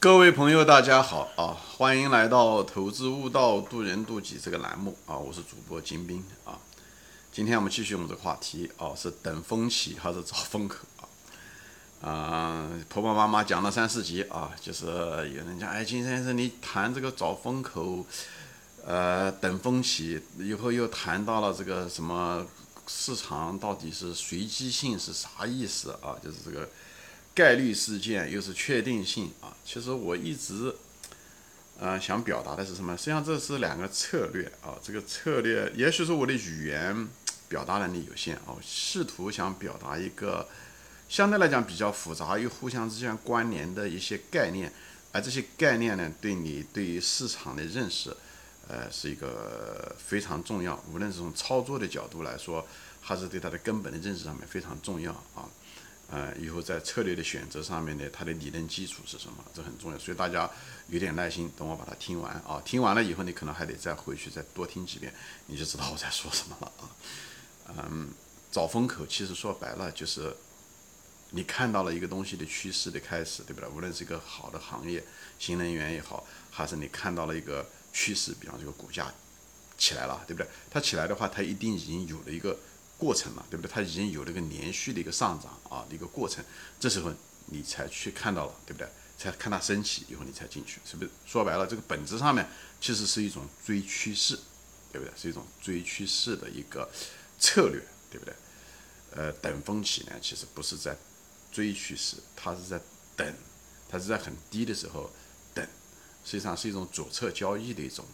各位朋友，大家好啊！欢迎来到《投资悟道，渡人渡己》这个栏目啊！我是主播金兵啊。今天我们继续我们这个话题啊，是等风起还是找风口啊？啊，婆婆妈妈讲了三四集啊，就是有人讲，哎，金先生你谈这个找风口，呃，等风起，以后又谈到了这个什么市场到底是随机性是啥意思啊？就是这个。概率事件又是确定性啊！其实我一直，呃，想表达的是什么？实际上这是两个策略啊。这个策略，也许是我的语言表达能力有限啊，试图想表达一个相对来讲比较复杂又互相之间关联的一些概念，而这些概念呢，对你对于市场的认识，呃，是一个非常重要。无论是从操作的角度来说，还是对它的根本的认识上面非常重要啊。呃，以后在策略的选择上面呢，它的理论基础是什么？这很重要，所以大家有点耐心，等我把它听完啊。听完了以后，你可能还得再回去再多听几遍，你就知道我在说什么了啊。嗯，找风口其实说白了就是你看到了一个东西的趋势的开始，对不对？无论是一个好的行业，新能源也好，还是你看到了一个趋势，比方这个股价起来了，对不对？它起来的话，它一定已经有了一个。过程嘛，对不对？它已经有了个连续的一个上涨啊一个过程，这时候你才去看到了，对不对？才看它升起以后你才进去，是不是？说白了，这个本质上面其实是一种追趋势，对不对？是一种追趋势的一个策略，对不对？呃，等风起呢，其实不是在追趋势，它是在等，它是在很低的时候等，实际上是一种左侧交易的一种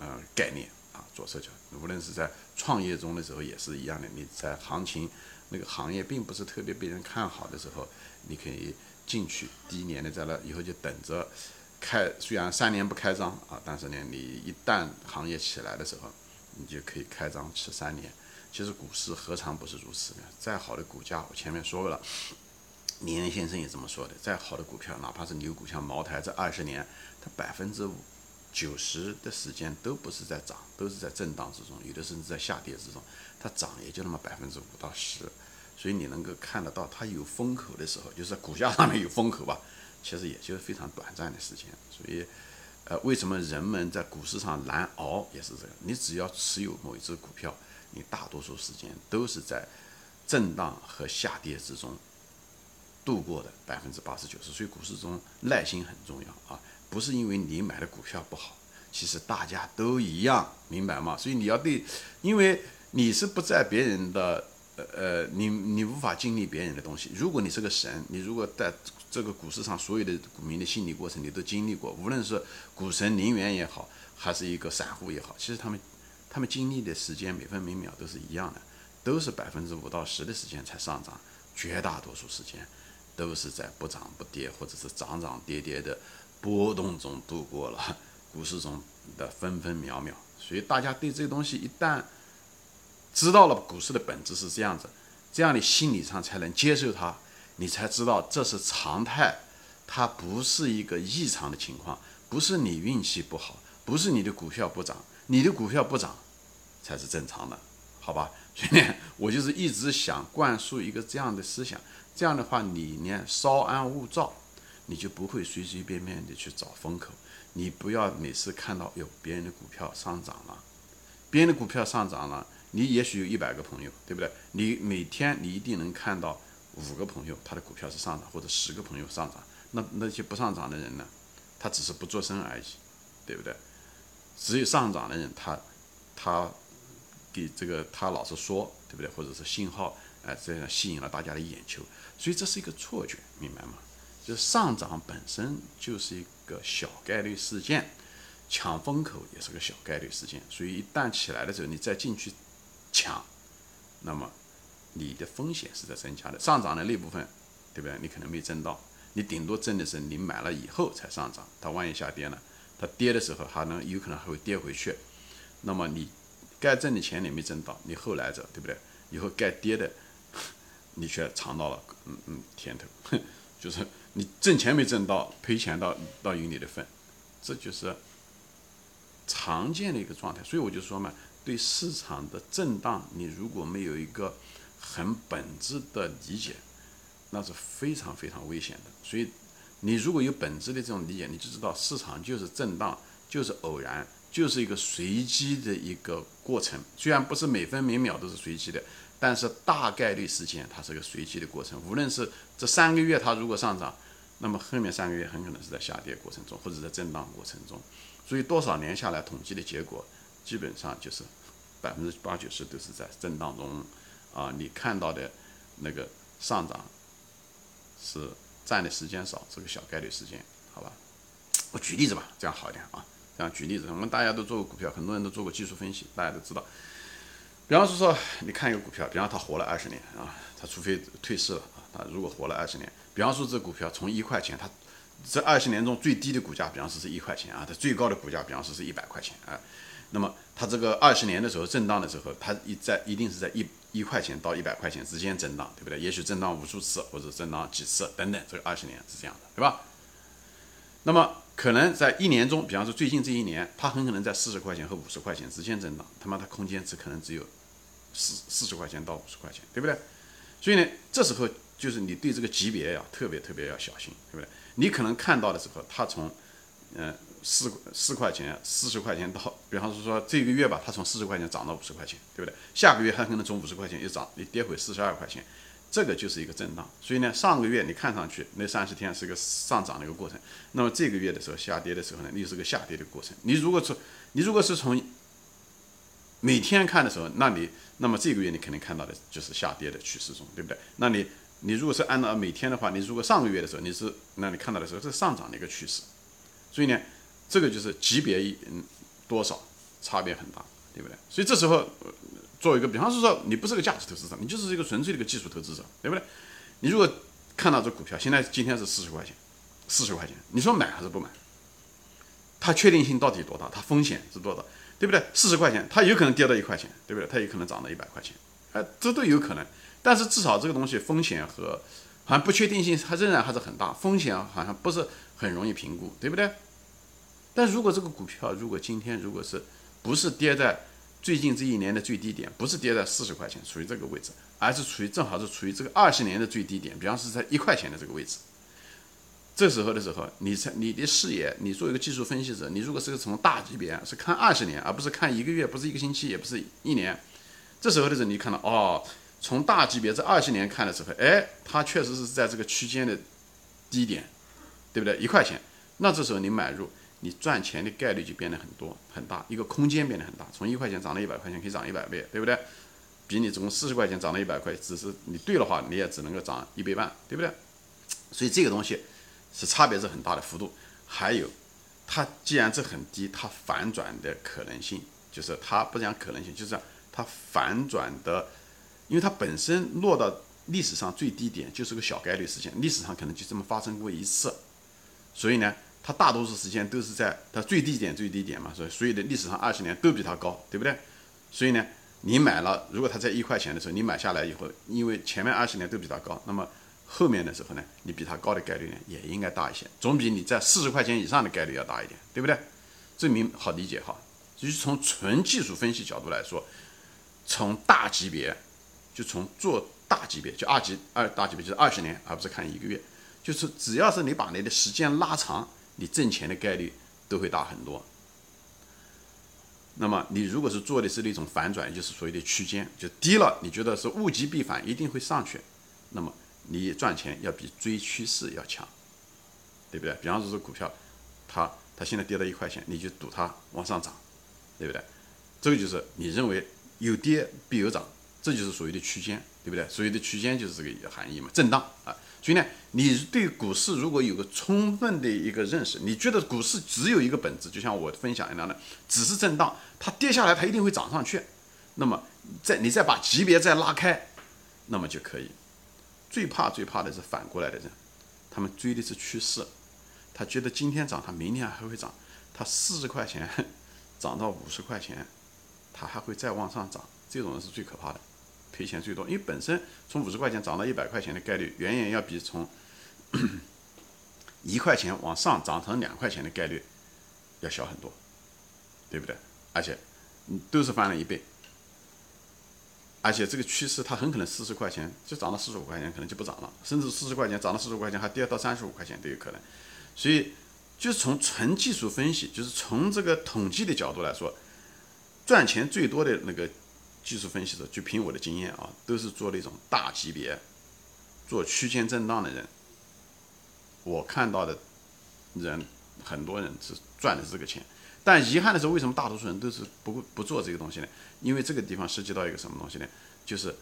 呃概念。左侧角，无论是在创业中的时候也是一样的。你在行情那个行业并不是特别被人看好的时候，你可以进去。第一年的在那以后就等着开，虽然三年不开张啊，但是呢，你一旦行业起来的时候，你就可以开张吃三年。其实股市何尝不是如此呢？再好的股价，我前面说过了，李仁先生也这么说的。再好的股票，哪怕是牛股，像茅台，这二十年它百分之五。九十的时间都不是在涨，都是在震荡之中，有的甚至在下跌之中。它涨也就那么百分之五到十，所以你能够看得到它有风口的时候，就是股价上面有风口吧，其实也就是非常短暂的时间。所以，呃，为什么人们在股市上难熬也是这个？你只要持有某一只股票，你大多数时间都是在震荡和下跌之中度过的百分之八十九十。所以股市中耐心很重要啊。不是因为你买的股票不好，其实大家都一样，明白吗？所以你要对，因为你是不在别人的，呃呃，你你无法经历别人的东西。如果你是个神，你如果在这个股市上所有的股民的心理过程你都经历过，无论是股神林园也好，还是一个散户也好，其实他们他们经历的时间每分每秒都是一样的，都是百分之五到十的时间才上涨，绝大多数时间都是在不涨不跌或者是涨涨跌跌的。波动中度过了 股市中的分分秒秒，所以大家对这个东西一旦知道了股市的本质是这样子，这样的心理上才能接受它，你才知道这是常态，它不是一个异常的情况，不是你运气不好，不是你的股票不涨，你的股票不涨才是正常的，好吧？所以呢，我就是一直想灌输一个这样的思想，这样的话你呢稍安勿躁。你就不会随随便便的去找风口，你不要每次看到有别人的股票上涨了，别人的股票上涨了，你也许有一百个朋友，对不对？你每天你一定能看到五个朋友他的股票是上涨，或者十个朋友上涨，那那些不上涨的人呢？他只是不做声而已，对不对？只有上涨的人，他他给这个他老是说，对不对？或者是信号，哎，这样吸引了大家的眼球，所以这是一个错觉，明白吗？就上涨本身就是一个小概率事件，抢风口也是个小概率事件，所以一旦起来的时候，你再进去抢，那么你的风险是在增加的。上涨的那部分，对不对？你可能没挣到，你顶多挣的是你买了以后才上涨。它万一下跌了，它跌的时候还能有可能还会跌回去，那么你该挣的钱你没挣到，你后来者对不对？以后该跌的，你却尝到了嗯嗯甜头，就是。你挣钱没挣到，赔钱到到有你的份，这就是常见的一个状态。所以我就说嘛，对市场的震荡，你如果没有一个很本质的理解，那是非常非常危险的。所以你如果有本质的这种理解，你就知道市场就是震荡，就是偶然，就是一个随机的一个过程。虽然不是每分每秒都是随机的，但是大概率事件它是个随机的过程。无论是这三个月它如果上涨，那么后面三个月很可能是在下跌过程中，或者在震荡过程中。所以多少年下来统计的结果，基本上就是百分之八九十都是在震荡中啊。你看到的那个上涨是。占的时间少，是个小概率事件，好吧？我举例子吧，这样好一点啊。这样举例子，我们大家都做过股票，很多人都做过技术分析，大家都知道。比方说说，你看一个股票，比方它活了二十年啊，它除非退市了啊，它如果活了二十年，比方说这股票从一块钱，它这二十年中最低的股价，比方说是一块钱啊，它最高的股价，比方说是一百块钱啊。那么它这个二十年的时候震荡的时候，它一在一定是在一一块钱到一百块钱之间震荡，对不对？也许震荡无数次或者震荡几次等等，这个二十年是这样的，对吧？那么可能在一年中，比方说最近这一年，它很可能在四十块钱和五十块钱之间震荡，他妈它空间只可能只有四四十块钱到五十块钱，对不对？所以呢，这时候就是你对这个级别呀特别特别要小心，对不对？你可能看到的时候，它从嗯。四四块钱，四十块钱到，比方说说这个月吧，它从四十块钱涨到五十块钱，对不对？下个月它可能从五十块钱一涨，你跌回四十二块钱，这个就是一个震荡。所以呢，上个月你看上去那三十天是个上涨的一个过程，那么这个月的时候下跌的时候呢，又是个下跌的过程。你如果从你如果是从每天看的时候，那你那么这个月你肯定看到的就是下跌的趋势中，对不对？那你你如果是按照每天的话，你如果上个月的时候你是那你看到的时候是上涨的一个趋势，所以呢。这个就是级别一嗯多少差别很大，对不对？所以这时候做一个比方是说，你不是个价值投资者，你就是一个纯粹的一个技术投资者，对不对？你如果看到这股票现在今天是四十块钱，四十块钱，你说买还是不买？它确定性到底多大？它风险是多少？对不对？四十块钱，它有可能跌到一块钱，对不对？它有可能涨到一百块钱，哎，这都有可能。但是至少这个东西风险和好像不确定性它仍然还是很大，风险好像不是很容易评估，对不对？但如果这个股票如果今天如果是不是跌在最近这一年的最低点，不是跌在四十块钱，处于这个位置，而是处于正好是处于这个二十年的最低点，比方是在一块钱的这个位置，这时候的时候，你才你的视野，你做一个技术分析者，你如果是个从大级别是看二十年，而不是看一个月，不是一个星期，也不是一年，这时候的时候，你看到哦，从大级别这二十年看的时候，哎，它确实是在这个区间的低点，对不对？一块钱，那这时候你买入。你赚钱的概率就变得很多很大，一个空间变得很大，从一块钱涨到一百块钱可以涨一百倍，对不对？比你从四十块钱涨到一百块，只是你对的话，你也只能够涨一倍半，对不对？所以这个东西是差别是很大的幅度。还有，它既然这很低，它反转的可能性就是它不讲可能性，就是它反转的，因为它本身落到历史上最低点就是个小概率事件，历史上可能就这么发生过一次，所以呢。它大多数时间都是在它最低点最低点嘛，所以所有的历史上二十年都比它高，对不对？所以呢，你买了，如果它在一块钱的时候，你买下来以后，因为前面二十年都比它高，那么后面的时候呢，你比它高的概率呢也应该大一些，总比你在四十块钱以上的概率要大一点，对不对？证明好理解哈，就是从纯技术分析角度来说，从大级别，就从做大级别，就二级二大级别就是二十年，而不是看一个月，就是只要是你把你的时间拉长。你挣钱的概率都会大很多。那么你如果是做的是那种反转，就是所谓的区间，就低了，你觉得是物极必反，一定会上去，那么你赚钱要比追趋势要强，对不对？比方说这股票，它它现在跌到一块钱，你就赌它往上涨，对不对？这个就是你认为有跌必有涨，这就是所谓的区间，对不对？所谓的区间就是这个含义嘛，震荡啊。所以呢，你对股市如果有个充分的一个认识，你觉得股市只有一个本质，就像我分享一样的，只是震荡，它跌下来它一定会涨上去，那么再你再把级别再拉开，那么就可以。最怕最怕的是反过来的人，他们追的是趋势，他觉得今天涨，他明天还会涨，他四十块钱 涨到五十块钱，他还会再往上涨，这种人是最可怕的。赔钱最多，因为本身从五十块钱涨到一百块钱的概率，远远要比从 一块钱往上涨成两块钱的概率要小很多，对不对？而且，都是翻了一倍。而且这个趋势它很可能四十块钱就涨到四十五块钱，可能就不涨了，甚至四十块钱涨到四十块钱还跌到三十五块钱都有可能。所以，就是从纯技术分析，就是从这个统计的角度来说，赚钱最多的那个技术分析者，就凭我的经验啊，都是做那种大级别、做区间震荡的人。我看到的人，很多人是赚的这个钱。但遗憾的是，为什么大多数人都是不不做这个东西呢？因为这个地方涉及到一个什么东西呢？就是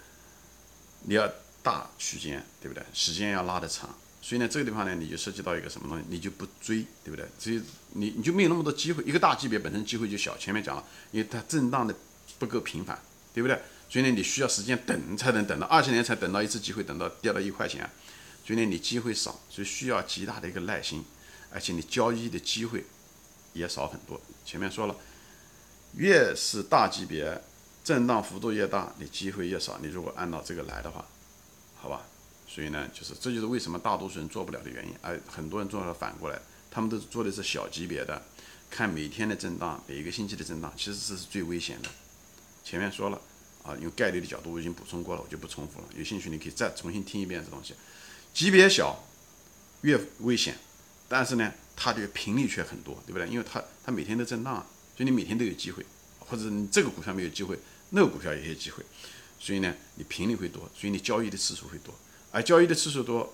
你要大区间，对不对？时间要拉得长，所以呢，这个地方呢，你就涉及到一个什么东西？你就不追，对不对？所以你你就没有那么多机会。一个大级别本身机会就小，前面讲了，因为它震荡的不够频繁，对不对？所以呢，你需要时间等才能等到二十年才等到一次机会，等到跌到一块钱，所以呢，你机会少，所以需要极大的一个耐心，而且你交易的机会。也少很多。前面说了，越是大级别，震荡幅度越大，你机会越少。你如果按照这个来的话，好吧。所以呢，就是这就是为什么大多数人做不了的原因。而很多人做了反过来，他们都做的是小级别的，看每天的震荡，每一个星期的震荡，其实这是最危险的。前面说了啊，用概率的角度我已经补充过了，我就不重复了。有兴趣你可以再重新听一遍这东西。级别小越危险，但是呢。它的频率却很多，对不对？因为它它每天都震荡，所以你每天都有机会，或者你这个股票没有机会，那个股票也有机会，所以呢，你频率会多，所以你交易的次数会多，而交易的次数多，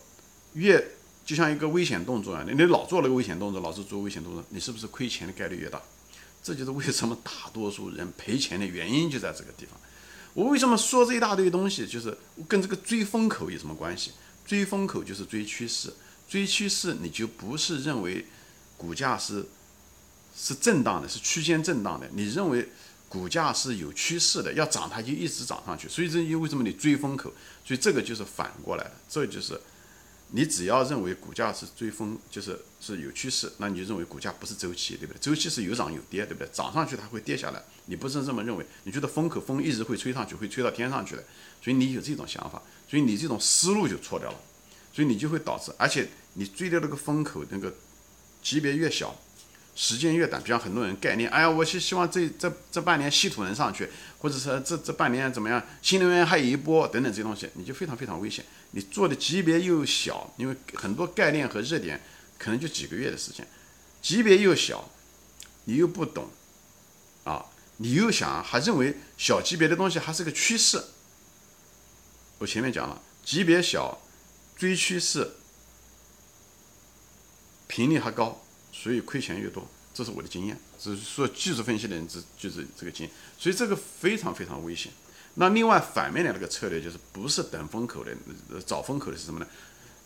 越就像一个危险动作啊，你你老做那个危险动作，老是做危险动作，你是不是亏钱的概率越大？这就是为什么大多数人赔钱的原因就在这个地方。我为什么说这一大堆东西，就是跟这个追风口有什么关系？追风口就是追趋势。追趋势，你就不是认为股价是是震荡的，是区间震荡的。你认为股价是有趋势的，要涨它就一直涨上去。所以这因为什么你追风口？所以这个就是反过来的。这就是你只要认为股价是追风，就是是有趋势，那你就认为股价不是周期，对不对？周期是有涨有跌，对不对？涨上去它会跌下来，你不是这么认为？你觉得风口风一直会吹上去，会吹到天上去的，所以你有这种想法，所以你这种思路就错掉了。所以你就会导致，而且你追的那个风口那个级别越小，时间越短。比方很多人概念，哎呀，我是希望这这这半年稀土能上去，或者说这这半年怎么样，新能源还有一波等等这些东西，你就非常非常危险。你做的级别又小，因为很多概念和热点可能就几个月的时间，级别又小，你又不懂啊，你又想还认为小级别的东西还是个趋势。我前面讲了，级别小。追趋势，频率还高，所以亏钱越多，这是我的经验。只是说技术分析的人，只就是这个经验，所以这个非常非常危险。那另外反面的那个策略就是，不是等风口的，找风口的是什么呢？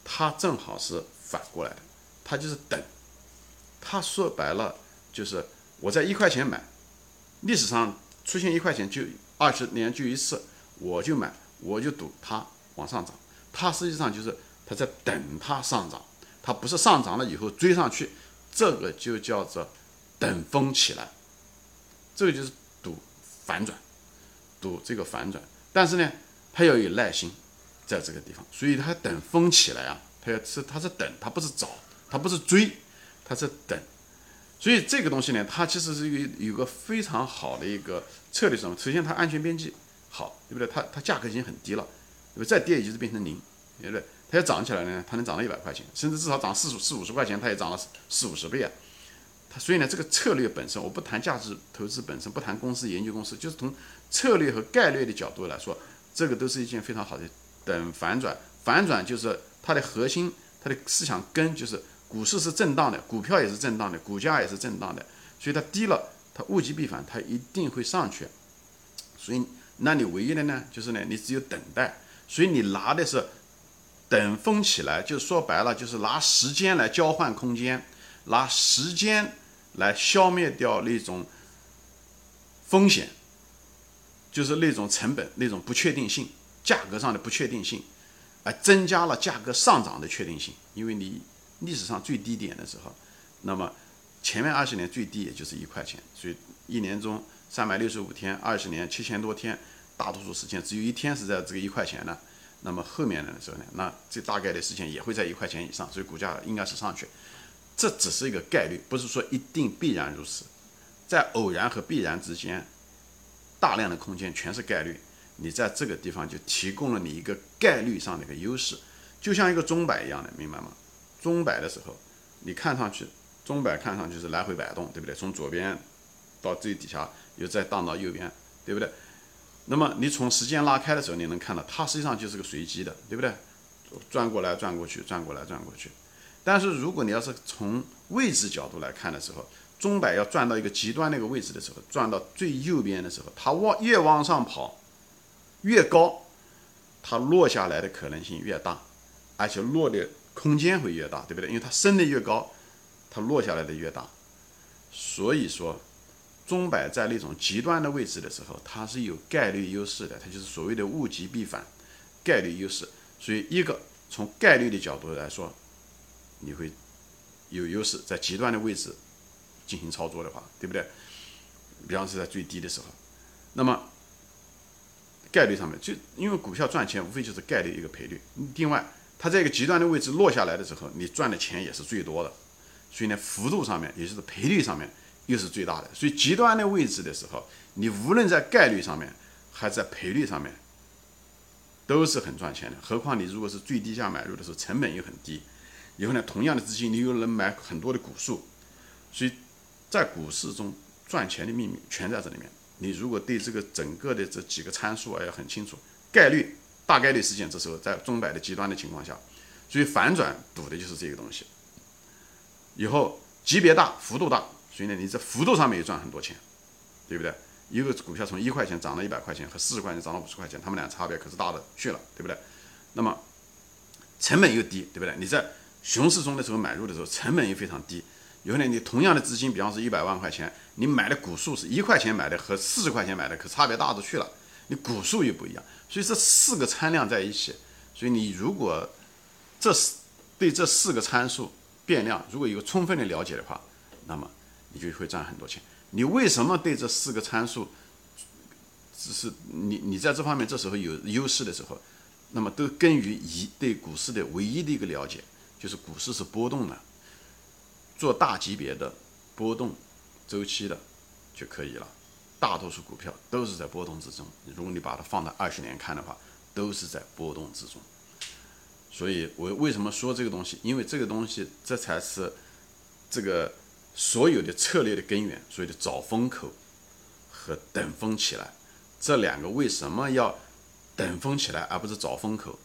它正好是反过来的，它就是等。他说白了就是我在一块钱买，历史上出现一块钱就二十年就一次，我就买，我就赌它往上涨。它实际上就是它在等它上涨，它不是上涨了以后追上去，这个就叫做等风起来，这个就是赌反转，赌这个反转。但是呢，它要有耐心，在这个地方，所以它等风起来啊，它要是它是等，它不是找，它不是追，它是等。所以这个东西呢，它其实是一个有个非常好的一个策略，什么？首先它安全边际好，对不对？它它价格已经很低了。对不对再跌也就是变成零，对不对？它要涨起来呢，它能涨到一百块钱，甚至至少涨四十四五十块钱，它也涨了四五十倍啊。它所以呢，这个策略本身，我不谈价值投资本身，不谈公司研究公司，就是从策略和概率的角度来说，这个都是一件非常好的。等反转，反转就是它的核心，它的思想根就是股市是震荡的，股票也是震荡的，股价也是震荡的，所以它低了，它物极必反，它一定会上去。所以，那你唯一的呢，就是呢，你只有等待。所以你拿的是等风起来，就说白了就是拿时间来交换空间，拿时间来消灭掉那种风险，就是那种成本、那种不确定性、价格上的不确定性，而增加了价格上涨的确定性。因为你历史上最低点的时候，那么前面二十年最低也就是一块钱，所以一年中三百六十五天，二十年七千多天。大多数时间只有一天是在这个一块钱的，那么后面的时候呢，那这大概的事情也会在一块钱以上，所以股价应该是上去。这只是一个概率，不是说一定必然如此。在偶然和必然之间，大量的空间全是概率。你在这个地方就提供了你一个概率上的一个优势，就像一个钟摆一样的，明白吗？钟摆的时候，你看上去钟摆看上去是来回摆动，对不对？从左边到最底下，又再荡到右边，对不对？那么你从时间拉开的时候，你能看到它实际上就是个随机的，对不对？转过来转过去，转过来转过去。但是如果你要是从位置角度来看的时候，钟摆要转到一个极端那个位置的时候，转到最右边的时候，它往越往上跑，越高，它落下来的可能性越大，而且落的空间会越大，对不对？因为它升的越高，它落下来的越大。所以说，钟摆在那种极端的位置的时候，它是有概率优势的，它就是所谓的物极必反，概率优势。所以一个从概率的角度来说，你会有优势，在极端的位置。进行操作的话，对不对？比方是在最低的时候，那么概率上面就因为股票赚钱无非就是概率一个赔率。另外，它在一个极端的位置落下来的时候，你赚的钱也是最多的，所以呢，幅度上面也就是赔率上面又是最大的。所以极端的位置的时候，你无论在概率上面还在赔率上面都是很赚钱的。何况你如果是最低价买入的时候，成本又很低，以后呢，同样的资金你又能买很多的股数，所以。在股市中赚钱的秘密全在这里面。你如果对这个整个的这几个参数啊要很清楚，概率大概率事件，这时候在钟摆的极端的情况下，所以反转赌的就是这个东西。以后级别大，幅度大，所以呢，你在幅度上面也赚很多钱，对不对？一个股票从一块钱涨了一百块钱，和四十块钱涨了五十块钱，他们俩差别可是大的去了，对不对？那么成本又低，对不对？你在熊市中的时候买入的时候，成本又非常低。有可能你同样的资金，比方是一百万块钱，你买的股数是一块钱买的和四十块钱买的，可差别大的去了。你股数又不一样，所以这四个参量在一起，所以你如果这四对这四个参数变量如果有充分的了解的话，那么你就会赚很多钱。你为什么对这四个参数只是你你在这方面这时候有优势的时候，那么都根于一对股市的唯一的一个了解，就是股市是波动的。做大级别的波动周期的就可以了，大多数股票都是在波动之中。如果你把它放到二十年看的话，都是在波动之中。所以我为什么说这个东西？因为这个东西这才是这个所有的策略的根源。所谓的找风口和等风起来，这两个为什么要等风起来而不是找风口？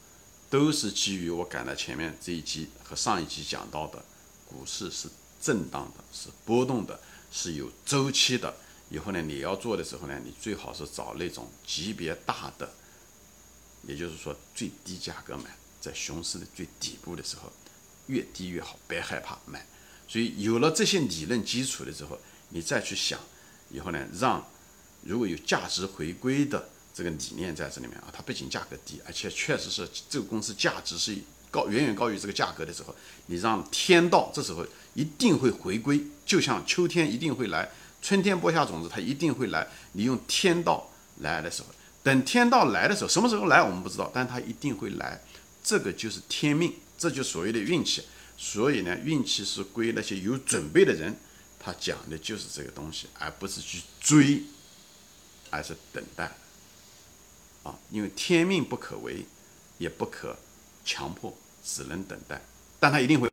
都是基于我赶在前面这一集和上一集讲到的，股市是。震荡的是波动的，是有周期的。以后呢，你要做的时候呢，你最好是找那种级别大的，也就是说最低价格买，在熊市的最底部的时候，越低越好，别害怕买。所以有了这些理论基础的时候，你再去想，以后呢，让如果有价值回归的这个理念在这里面啊，它不仅价格低，而且确实是这个公司价值是。高远远高于这个价格的时候，你让天道这时候一定会回归，就像秋天一定会来，春天播下种子，它一定会来。你用天道来的时候，等天道来的时候，什么时候来我们不知道，但它一定会来。这个就是天命，这就所谓的运气。所以呢，运气是归那些有准备的人，他讲的就是这个东西，而不是去追，而是等待。啊，因为天命不可违，也不可强迫。只能等待，但他一定会。